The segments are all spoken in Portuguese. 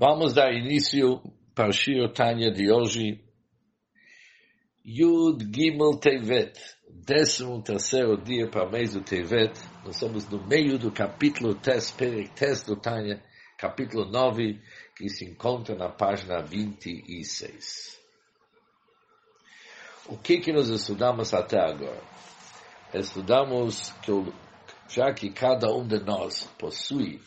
Vamos dar início para o Shiro Tanya de hoje. Yud Gimel Tevet, décimo terceiro dia para o mês do Tevet. Nós estamos no meio do capítulo Tes, Perek Tes do Tanya, capítulo 9, que se encontra na página 26. O que que nós estudamos até agora? Estudamos que já que cada um de nós possui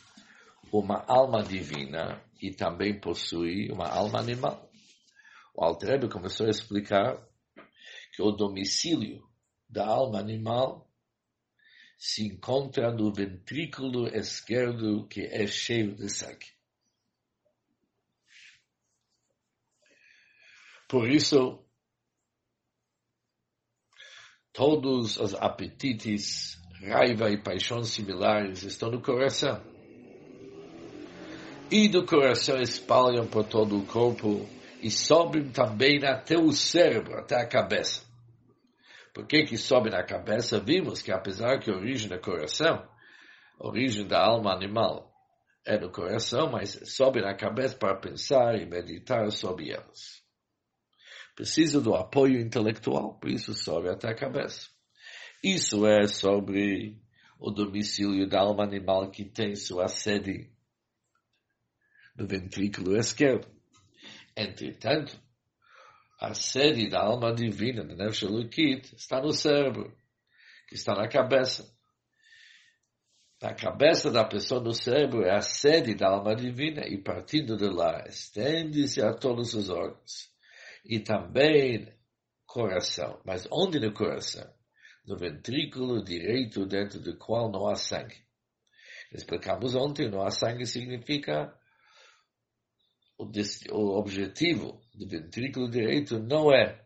uma alma divina e também possui uma alma animal. O Altrebe começou a explicar que o domicílio da alma animal se encontra no ventrículo esquerdo que é cheio de sangue. Por isso, todos os apetites, raiva e paixões similares estão no coração e do coração espalham por todo o corpo e sobem também até o cérebro, até a cabeça. Por que que sobe na cabeça? Vimos que apesar que a origem do coração, a origem da alma animal é no coração, mas sobe na cabeça para pensar e meditar sobre elas. Precisa do apoio intelectual, por isso sobe até a cabeça. Isso é sobre o domicílio da alma animal que tem sua sede no ventrículo esquerdo. Entretanto, a sede da alma divina, da Nefesh Elokit, está no cérebro, que está na cabeça. A cabeça da pessoa no cérebro é a sede da alma divina e partindo de lá estende-se a todos os órgãos. E também coração. Mas onde no coração? No ventrículo direito dentro do qual não há sangue. Explicamos ontem, não há sangue significa o, objetivo do ventrículo direito não é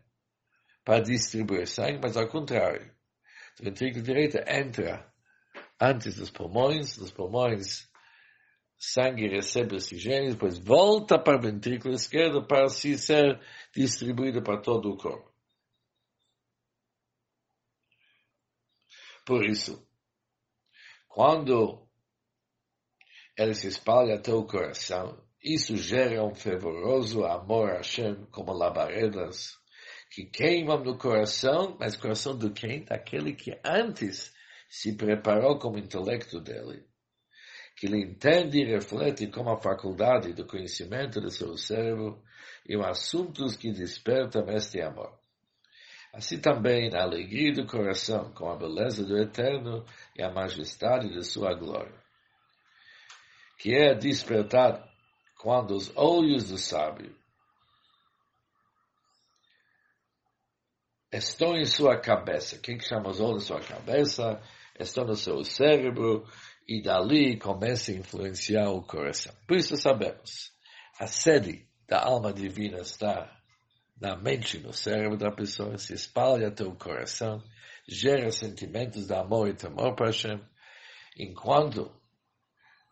para distribuir sangue, mas ao contrário. O ventrículo direito entra antes dos pulmões, dos pulmões sangue recebe oxigênio, depois volta para o ventrículo esquerdo para se ser distribuído para todo o corpo. Por isso, quando ele se espalha até o coração, isso gera um fervoroso amor a Hashem, como labaredas, que queimam no coração, mas coração do quem? Daquele que antes se preparou como intelecto dele. Que ele entende e reflete como a faculdade do conhecimento do seu cérebro e os assuntos que despertam este amor. Assim também a alegria do coração com a beleza do Eterno e a majestade de sua glória. Que é despertado quando os olhos do sábio estão em sua cabeça, quem chama os olhos da sua cabeça, estão no seu cérebro, e dali começa a influenciar o coração. Por isso sabemos, a sede da alma divina está na mente, no cérebro da pessoa, se espalha até o coração, gera sentimentos de amor e temor para Hashem, enquanto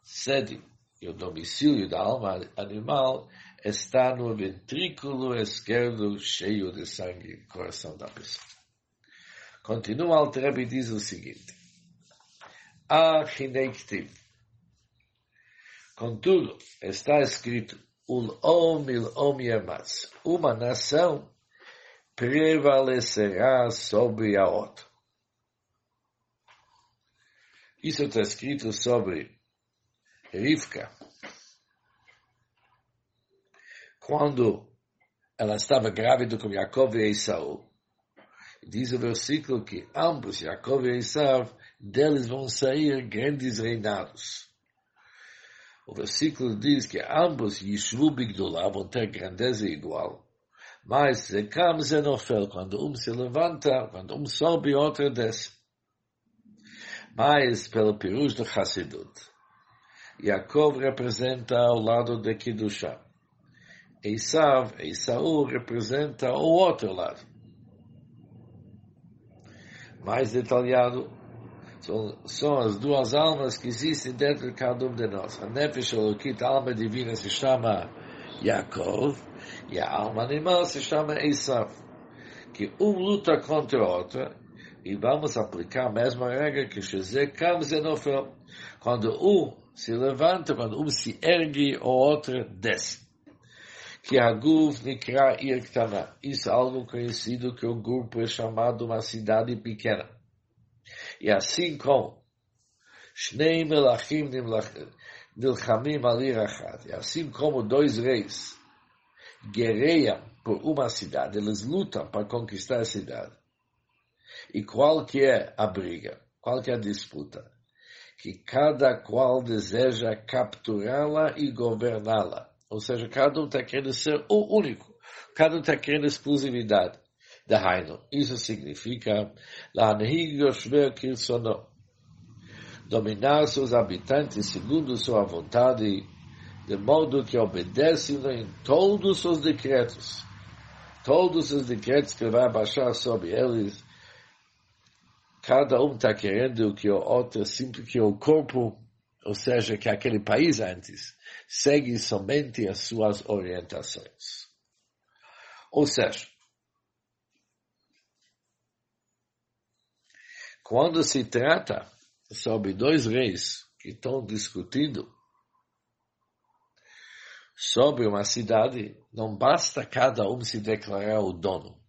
sede e o domicílio da alma animal está no ventrículo esquerdo cheio de sangue, coração da pessoa. Continua Altrebe e diz o seguinte, A Hinektiv. Contudo, está escrito, Ul-om il-om yamas. Uma nação prevalecerá sobre a outra. Isso está escrito sobre Rivka, quando ela estava grávida com Jacob e Esaú, diz o versículo que ambos, Jacob e Esaú, deles vão sair grandes reinados. O versículo diz que ambos, Yishvu Bigdullah, vão ter grandeza igual. Mas Zekam Zenofel, quando um se levanta, quando um sobe, outro desce. Mas pelo Pirush do Hassidut, Yaakov representa ao lado de Kiddushah. Esav, Esaú representa o outro lado. Mais detalhado, são, são, as duas almas que existem dentro de cada um de nós. A Nefesh Elokit, a alma divina, se chama Yaakov, e a alma animal se chama Esav. Que um luta contra o outro, e vamos aplicar a mesma regra que Shezek Kam Zenofel. Quando um se levanta, quando um se ergue, o outro desce. Que a Guf Nikra Irktana. Isso é algo conhecido que o grupo é chamado uma cidade pequena. E assim como Shnei Melachim Nilchamim Ali. E assim como dois reis guerreiam por uma cidade, eles lutam para conquistar a cidade. E qual que é a briga? Qual que é a disputa? Que cada qual deseja capturá-la e governá-la. Ou seja, cada um está querendo ser o único. Cada um está querendo exclusividade. Dahainu. Isso significa dominar seus habitantes segundo sua vontade, de modo que obedecem em todos os decretos. Todos os decretos que vai baixar sobre eles, cada um está querendo que o outro, sempre que o corpo, ou seja, que aquele país antes, segue somente as suas orientações. Ou seja, quando se trata sobre dois reis que estão discutindo sobre uma cidade, não basta cada um se declarar o dono.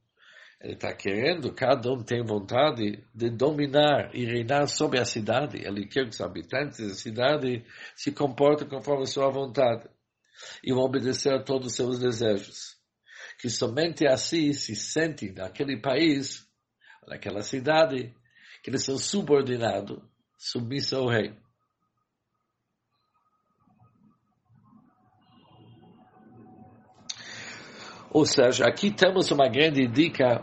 Ele está querendo, cada um tem vontade de dominar e reinar sobre a cidade. Ele quer que os habitantes da cidade se comportem conforme sua vontade e vão obedecer a todos os seus desejos. Que somente assim se sentem naquele país, naquela cidade, que eles são subordinados, submissos ao rei. Ou seja, aqui temos uma grande dica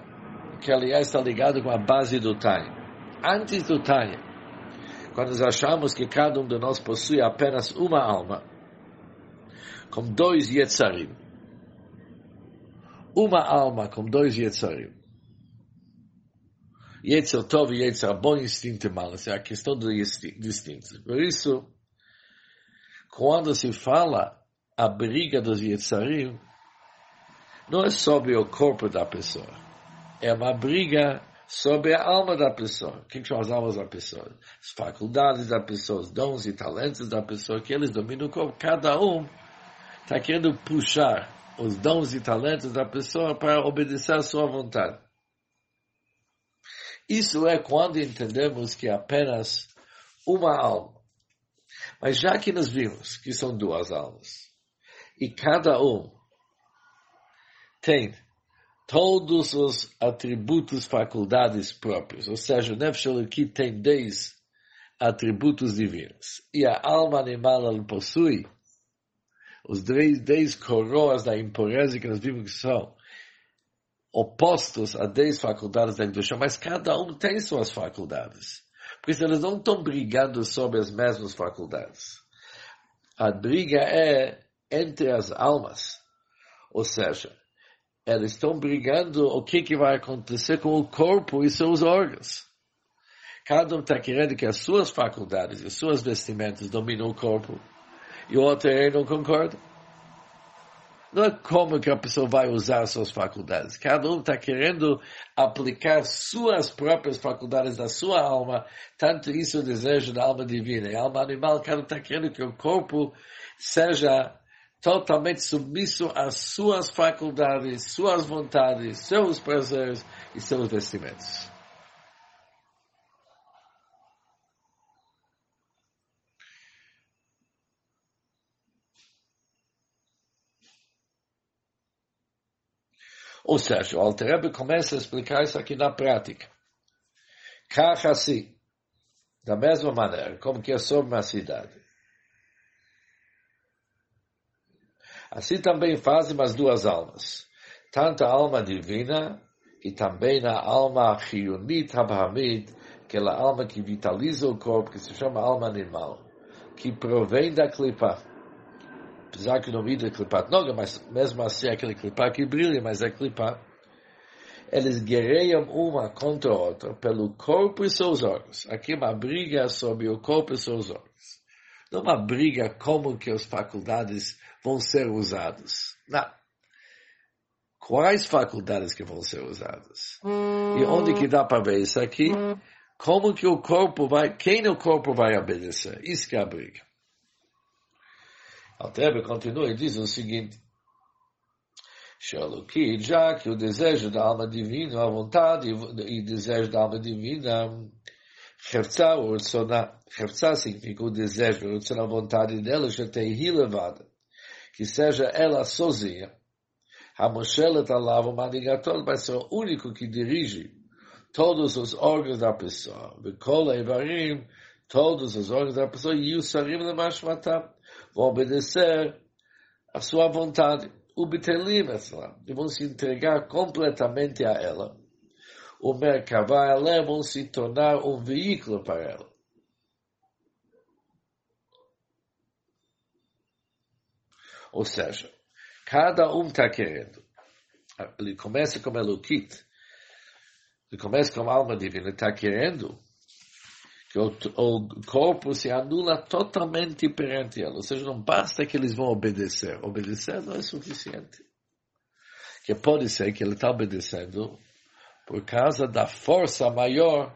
que, aliás, está ligada com a base do Tânia. Antes do Tânia, quando nós achamos que cada um de nós possui apenas uma alma, com dois Yetzarim, uma alma com dois Yetzarim, Yetzer Tov e Yetzer bom instinto mal, essa é a questão do instinto. Por isso, quando se fala a briga dos Yetzarim, não é sobre o corpo da pessoa. É uma briga sobre a alma da pessoa. Que são as almas da pessoa? As faculdades da pessoa, os dons e talentos da pessoa, que eles dominam o corpo. Cada um está querendo puxar os dons e talentos da pessoa para obedecer à sua vontade. Isso é quando entendemos que é apenas uma alma. Mas já que nós vimos que são duas almas, e cada um tem todos os atributos, faculdades próprios. Ou seja, o Nefesh tem dez atributos divinos. E a alma animal possui os dez, dez coroas da impureza que nós vimos que são opostos a dez faculdades da Kedusha, mas cada um tem suas faculdades. Porque eles não estão brigando sobre as mesmas faculdades. A briga é entre as almas. Ou seja, eles estão brigando o que, que vai acontecer com o corpo e seus órgãos. Cada um está querendo que as suas faculdades e as suas vestimentas dominem o corpo. E o outro não concorda. Não é como que a pessoa vai usar suas faculdades. Cada um está querendo aplicar suas próprias faculdades da sua alma. Tanto isso é o desejo da alma divina. E a alma animal, cada um está querendo que o corpo seja totalmente submisso às suas faculdades, suas vontades, seus prazeres e seus vestimentos. Ou seja, o Alter começa a explicar isso aqui na prática. Kach assim, da mesma maneira, como que é sobre uma cidade. Assim também fazem as duas almas, tanto a alma divina e também a alma Chiyunit Abrahamit, aquela alma que vitaliza o corpo, que se chama alma animal, que provém da clipa. Apesar que não vira clipa noga, mas mesmo assim é aquele clipa que brilha, mas é clipa. Eles guerreiam uma contra a outra pelo corpo e seus órgãos. Aqui é uma briga sobre o corpo e seus órgãos. Não é uma briga como que as faculdades vão ser usadas. Não. Quais faculdades que vão ser usadas? E onde que dá para ver isso aqui? Como que o corpo vai, quem o corpo vai obedecer? Isso que é a briga. Altrebe continua e diz o seguinte, Shalokit, já que o desejo da alma divina, a vontade e desejo da alma divina, Hertzá ou Rtsoná, Hertzá significa o desejo, a vontade dela, já tem levada, que seja ela sozinha, Hamoshelet alav o manigatot vai ser o único que dirige todos os órgãos da pessoa. Bekol Evarim, todos os órgãos da pessoa, e o Sarim Lemashmatam, vão obedecer a sua vontade. O Betelim, e vão se entregar completamente a ela. O Merkavá, ela vão se tornar um veículo para ela. Ou seja, cada um está querendo. Ele começa como Elokit, ele começa como alma divina, está querendo que o, o, corpo se anula totalmente perante ela. Ou seja, não basta que eles vão obedecer. Obedecer não é suficiente. Que pode ser que ele está obedecendo por causa da força maior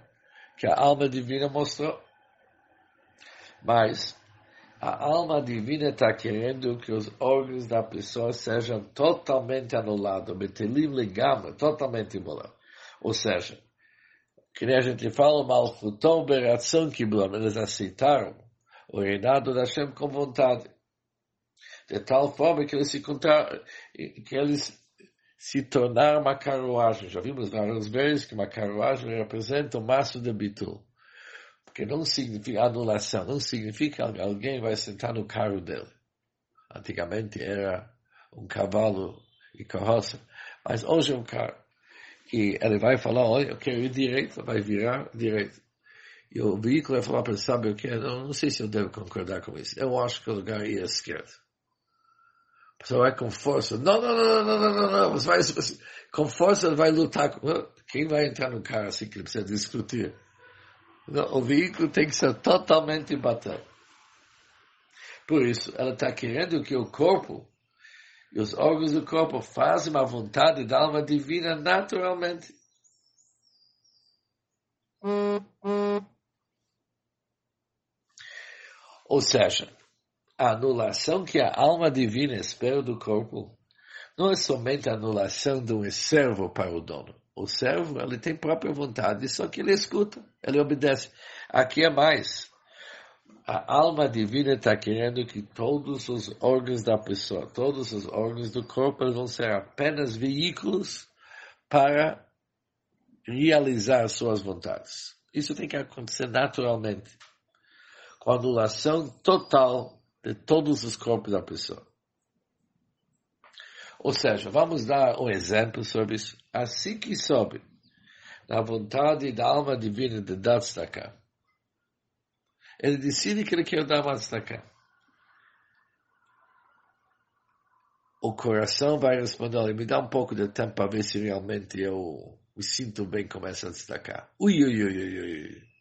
que a alma divina mostrou. Mas a alma divina está querendo que os órgãos da pessoa sejam totalmente anulados, betelim legama, totalmente imolado. Ou seja, que nem a gente fala, Malchutom Beratzon Kiblam, eles aceitaram o reinado da Hashem com vontade. De tal forma que eles se encontraram, que eles se tornaram uma carruagem. Já vimos várias vezes que uma carruagem representa o maço de Bitul. Porque não significa anulação, não significa que alguém vai sentar no carro dele. Antigamente era um cavalo e carroça, mas hoje é um carro e ele vai falar, olha, eu quero ir direito, vai virar direito. E o veículo vai falar para ele, sabe o que? Eu não sei se eu devo concordar com isso. Eu acho que o lugar é esquerdo. A pessoa vai com força. Não, não, não, não, não, não, não. Você vai, com força vai lutar. Quem vai entrar no carro assim que ele precisa discutir? Não, o veículo tem que ser totalmente batado. Por isso, ela está querendo que o corpo e os órgãos do corpo fazem a vontade da alma divina naturalmente. Ou seja, a anulação que a alma divina espera do corpo não é somente a anulação de um servo para o dono. O servo, ele tem própria vontade, só que ele escuta, ele obedece. Aqui é mais a alma divina está querendo que todos os órgãos da pessoa, todos os órgãos do corpo vão ser apenas veículos para realizar suas vontades. Isso tem que acontecer naturalmente, com a anulação total de todos os corpos da pessoa. Ou seja, vamos dar um exemplo sobre isso. Assim que sobe na vontade da alma divina de Datstakah, ele decide que ele quer dar uma destaca. O coração vai responder, me dá um pouco de tempo para ver se realmente eu me sinto bem com essa destacar. Ui, ui, ui, ui, ui.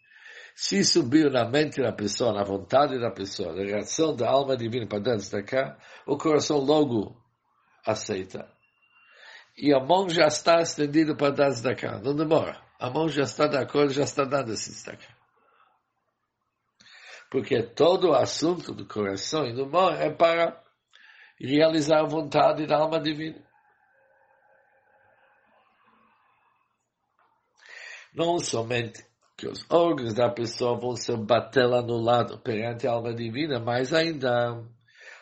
Se subiu na mente da pessoa, na vontade da pessoa, na reação da alma divina para dar destacar, o coração logo aceita. E a mão já está estendida para dar destacar. Não demora. A mão já está de acordo, já está dando esse destacar porque todo o assunto do coração e do amor é para realizar a vontade da alma divina. Não somente que os órgãos da pessoa vão ser bater anulado perante a alma divina, mas ainda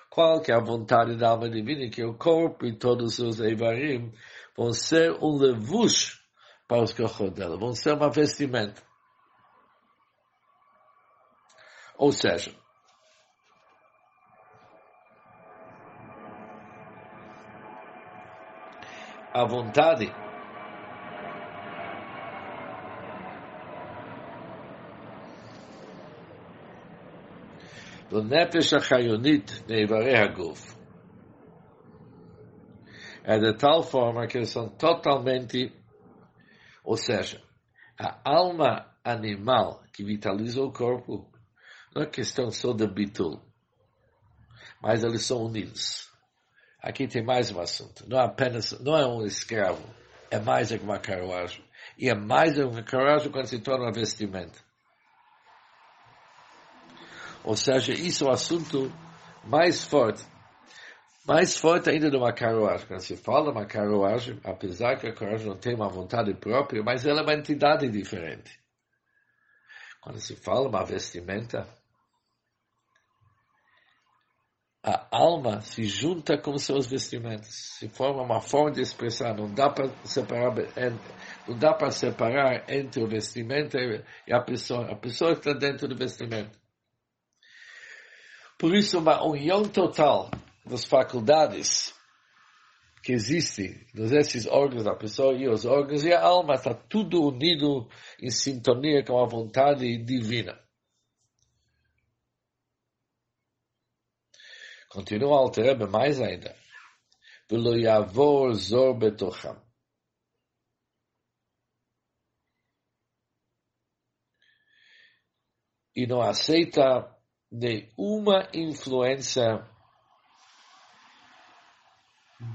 qual que é a vontade da alma divina, que o corpo e todos os eivarim vão ser um levush para os corpos dela, vão ser uma vestimenta. Ou seja, a vontade Nefesh HaChayonit Neivarei HaGuf é de tal forma que eles são totalmente, ou seja, a alma animal que vitaliza o corpo não é questão só de bitul, mas eles são unidos. Aqui tem mais um assunto. Não é apenas, não é um escravo, é mais do que uma carruagem. E é mais do que uma carruagem quando se torna um vestimento. Ou seja, isso é o assunto mais forte Mais forte ainda de uma carruagem. Quando se fala de uma carruagem, apesar que a carruagem não tem uma vontade própria, mas ela é uma entidade diferente. Quando se fala uma vestimenta, a alma se junta com seus vestimentos, se forma uma forma de expressar. Não dá para separar, não dá para separar entre o vestimento e a pessoa. A pessoa está dentro do vestimento. Por isso, uma união total das faculdades que existem, esses órgãos da pessoa e os órgãos e a alma, está tudo unido em sintonia com a vontade divina. Continua o Alter mais ainda. E não aceita nenhuma influência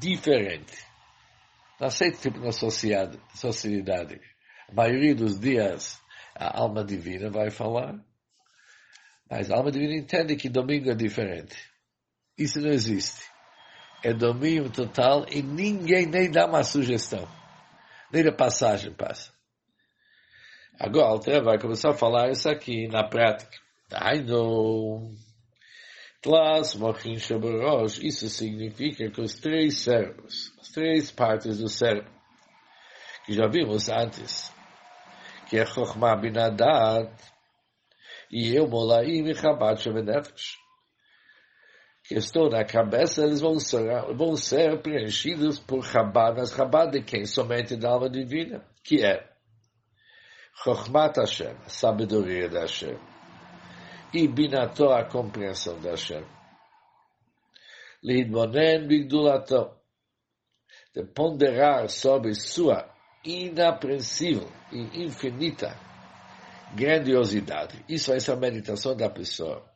diferente. Não aceita tipo na sociedade. A maioria dos dias a alma divina vai falar, mas a alma divina entende que domingo é diferente. Isso não existe. É domínio total e ninguém nem dá uma sugestão. Nem a passagem passa. Agora, o Alter vai começar a falar isso aqui na prática. Ai, não. Tlas mochin shabarosh, isso significa que os três cérebros, as três partes do cérebro, que já vimos antes, que é Chokhmah Binadat, e eu Molaim e Chabad Shebenefesh, que estão na cabeça, eles vão ser, vão ser preenchidos por Chabad, mas Chabad de quem? Somente da alma divina, que é Chokhmat Hashem, sabedoria da Hashem e Binato, a compreensão da Hashem. Lidmonen Bigdulato, de ponderar sobre sua inapreensível e infinita grandiosidade. Isso é a meditação da pessoa.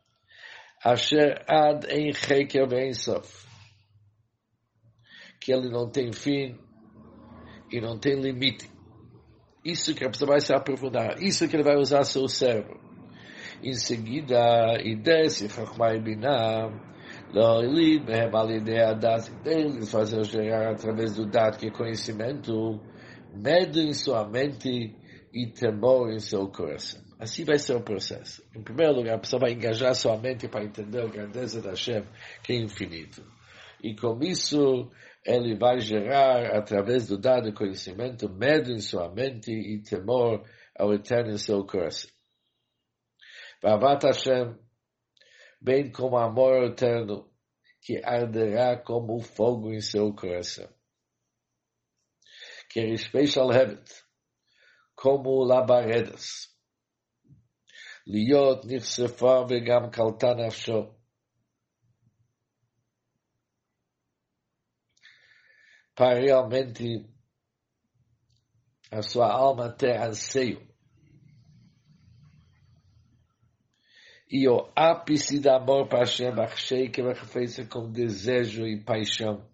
Asher ad em Heker Sof. Que ele não tem fim e não tem limite. Isso que a pessoa vai se aprofundar. Isso que ele vai usar seu cérebro em seguida, e desce Chachma e Binah, Loilid, Mehem Alidei Adat, eles fazer gerar através do dado que é conhecimento, medo em sua mente e temor em seu coração. Assim vai ser o processo. Em primeiro lugar, a pessoa vai engajar sua mente para entender a grandeza da Hashem, que é infinito. E com isso, ele vai gerar, através do dado conhecimento, medo em sua mente e temor ao eterno em seu coração. Vavat Hashem, bem como amor eterno, que arderá como fogo em seu coração. Que special heaven, como labaredas. להיות נחשפה וגם קלטה נפשו. Para realmente a sua alma ter anseio e o ápice do amor para Hashem, achei que ela fez com desejo e paixão.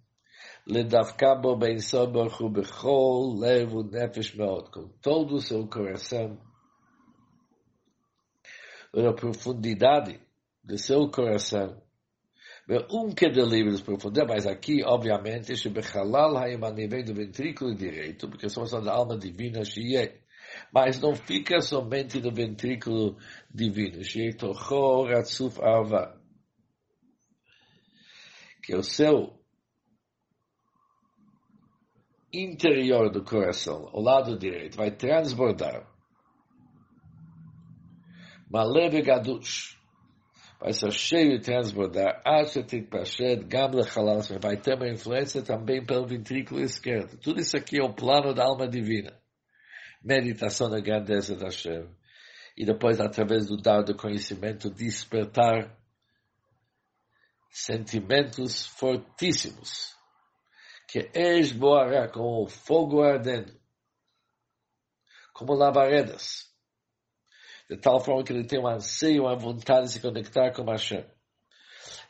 לדווקא בו בין סוד ברוך הוא בכל לב ונפש מאוד, com todo o seu coração, na profundidade do seu coração, um que de livros profundidade, mas aqui, obviamente, שבחלל הימני vem do ventrículo direito, porque somos a alma divina, שיהיה mas não fica somente no ventrículo divino. Que o seu interior do coração, o lado direito, vai transbordar. Maleve Gadush. Vai ser cheio e transbordar. Achetit Pashed, Gamle Chalas. Vai ter uma influência também pelo ventrículo esquerdo. Tudo isso aqui é o plano da alma divina meditação da grandeza da Hashem. E depois, através do dar do conhecimento, despertar sentimentos fortíssimos. Que esboará como fogo ardendo, como lavaredas. De tal forma que ele tem um anseio, uma vontade de se conectar com Hashem.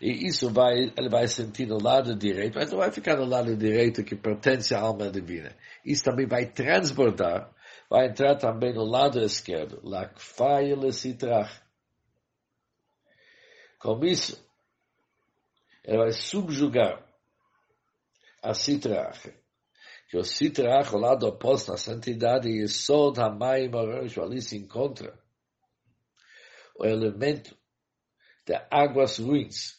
E isso vai, ele vai sentir no lado direito, mas não vai ficar no lado direito que pertence à alma divina. Isso também vai transbordar vai entrar também no lado esquerdo. Lakfai lesitrach. Com isso, ele vai subjugar a Sitrach. Que o Sitrach, o lado oposto à santidade, e Sod Hamayim Arosh, ali se encontra o elemento de águas ruins.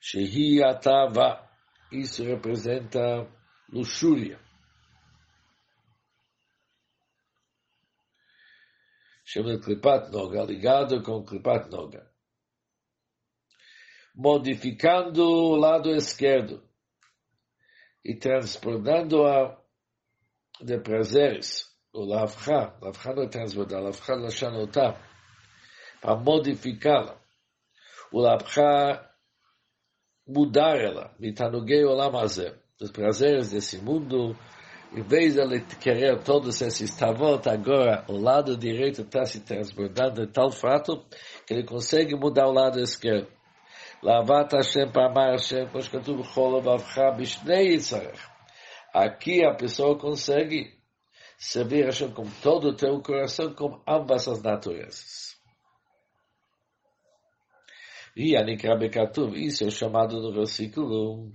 Shehi Atava, isso representa luxúria. Chama Klipat Noga, ligado com Klipat Noga. Modificando o lado esquerdo e transbordando-a de prazeres, o Lavcha, Lavcha não é transbordar, Lavcha Lashanotá, para modificá-la. O Lavcha mudar ela, Mitanugei Olam Hazeh, dos prazeres desse mundo, em vez de ele querer todos esses tavot, agora o lado direito está se transbordando de tal fato que ele consegue mudar o lado esquerdo. Lavat Hashem Pamar Hashem, como escatuv Cholov Avcha Bishnei. Aqui a pessoa consegue servir Hashem com todo o teu coração, com ambas as naturezas. E Anikra Bekatuv, isso é chamado no versículo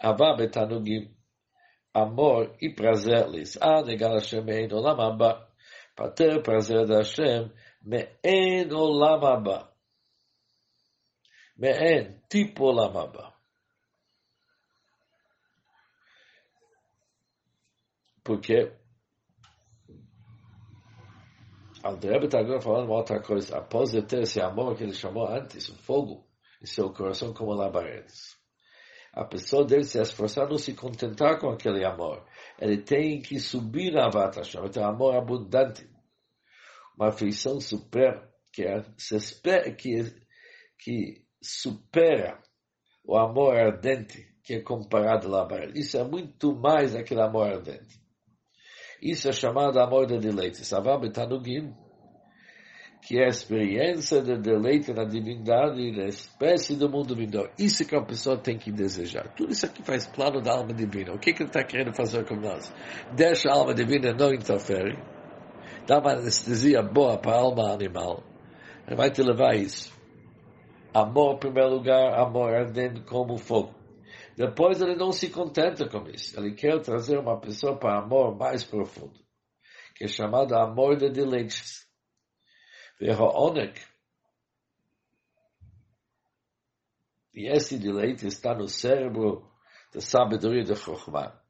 Avá Betanugim, amor e prazer lhes. Ah, negar Hashem me'en olam haba, para ter prazer da Hashem me'en olam haba. Me'en, tipo olam haba. Porque André está agora falando uma outra coisa. Após de ter esse amor que ele chamou antes, o fogo em seu coração como labaredas. A pessoa deve se esforçar, não se contentar com aquele amor. Ele tem que subir a Avat Hashem, um amor abundante. Uma afeição suprema, que, é, que, que supera o amor ardente que é comparado lá para ele. Isso é muito mais aquele amor ardente. Isso é chamado amor de deleite. Savá betanugim, que é a experiência de deleite na divindade da espécie do mundo vindouro. Isso que a pessoa tem que desejar. Tudo isso aqui faz plano da alma divina. O que, que ele está querendo fazer com nós? Deixa a alma divina não interfere. Dá uma anestesia boa para a alma animal. Ele vai te levar a isso. Amor, em primeiro lugar, amor ardendo como fogo. Depois ele não se contenta com isso. Ele quer trazer uma pessoa para amor mais profundo, que é chamado amor de wäre onek. Die erste, die leite, ist dann aus Cerebro, das Sabedori der Chochma.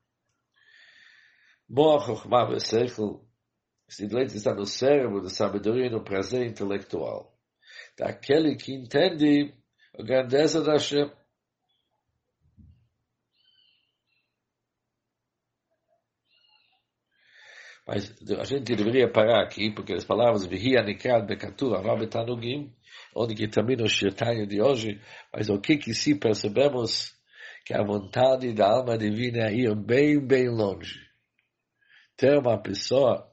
Moa Chochma ve Sechel, ist die leite, ist dann aus Cerebro, das Sabedori der Prazer intellektual. Da Kelly Kintendi, und gandesa da Shem, Mas a gente deveria parar aqui, porque as palavras Vihia Nikad Bekatura Rabetanugim, onde que termina o Shirtanya de hoje, mas o que que se percebemos que a vontade da alma divina é ir bem, bem longe. Ter uma pessoa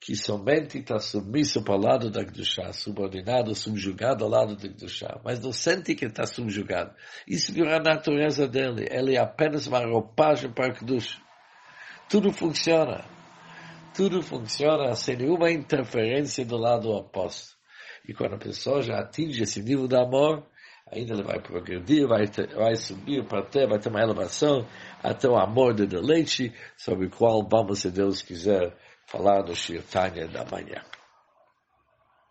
que somente está submisso para o lado da Kedushá, subordinado, subjugado ao lado da Kedushá, mas não sente que está subjugado. Isso virou a natureza dele. Ele é apenas uma roupagem para a Kedushá. Tudo funciona. Tudo funciona sem nenhuma interferência do lado oposto. E quando a pessoa já atinge esse nível de amor, ainda ele vai progredir, vai, ter, vai subir para ter, vai ter uma elevação até o amor de deleite, sobre o qual vamos, se Deus quiser, falar no Shirtanya da manhã.